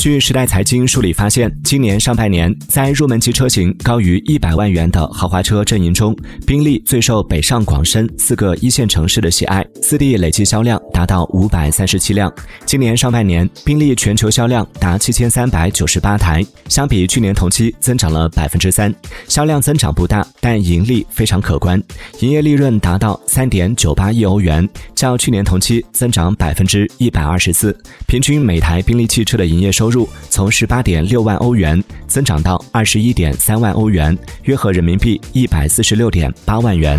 据时代财经梳理发现，今年上半年在入门级车型高于一百万元的豪华车阵营中，宾利最受北上广深四个一线城市的喜爱，四地累计销量达到五百三十七辆。今年上半年，宾利全球销量达七千三百九十八台，相比去年同期增长了百分之三。销量增长不大，但盈利非常可观，营业利润达到三点九八亿欧元，较去年同期增长百分之一百二十四。平均每台宾利汽车的营业收入从十八点六万欧元增长到二十一点三万欧元，约合人民币一百四十六点八万元。